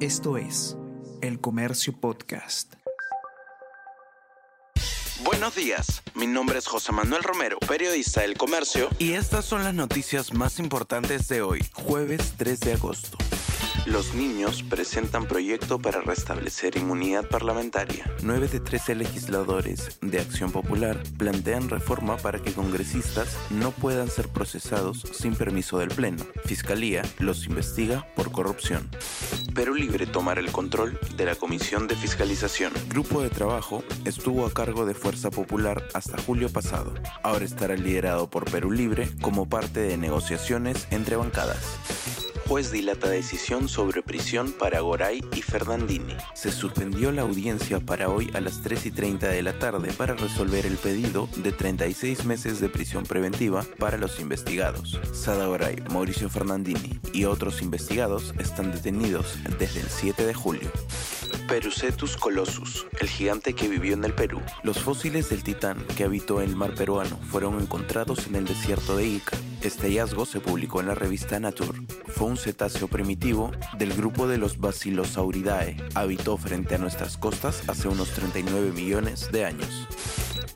Esto es El Comercio Podcast. Buenos días, mi nombre es José Manuel Romero, periodista del Comercio, y estas son las noticias más importantes de hoy, jueves 3 de agosto. Los niños presentan proyecto para restablecer inmunidad parlamentaria. 9 de 13 legisladores de Acción Popular plantean reforma para que congresistas no puedan ser procesados sin permiso del Pleno. Fiscalía los investiga por corrupción. Perú Libre tomará el control de la Comisión de Fiscalización. Grupo de trabajo estuvo a cargo de Fuerza Popular hasta julio pasado. Ahora estará liderado por Perú Libre como parte de negociaciones entre bancadas juez dilata decisión sobre prisión para Goray y Fernandini. Se suspendió la audiencia para hoy a las 3 y 30 de la tarde para resolver el pedido de 36 meses de prisión preventiva para los investigados. Sada Goray, Mauricio Fernandini y otros investigados están detenidos desde el 7 de julio. Perucetus colossus, el gigante que vivió en el Perú. Los fósiles del titán que habitó el mar peruano fueron encontrados en el desierto de Ica. Este hallazgo se publicó en la revista Nature. Fue un cetáceo primitivo del grupo de los Basilosauridae. Habitó frente a nuestras costas hace unos 39 millones de años.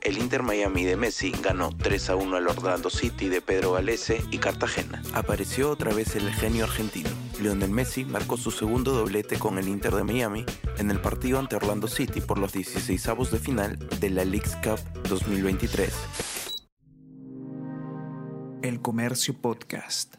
El Inter Miami de Messi ganó 3 a 1 al Orlando City de Pedro Galese y Cartagena. Apareció otra vez el genio argentino. Lionel Messi marcó su segundo doblete con el Inter de Miami en el partido ante Orlando City por los 16avos de final de la Leagues Cup 2023. El Comercio Podcast.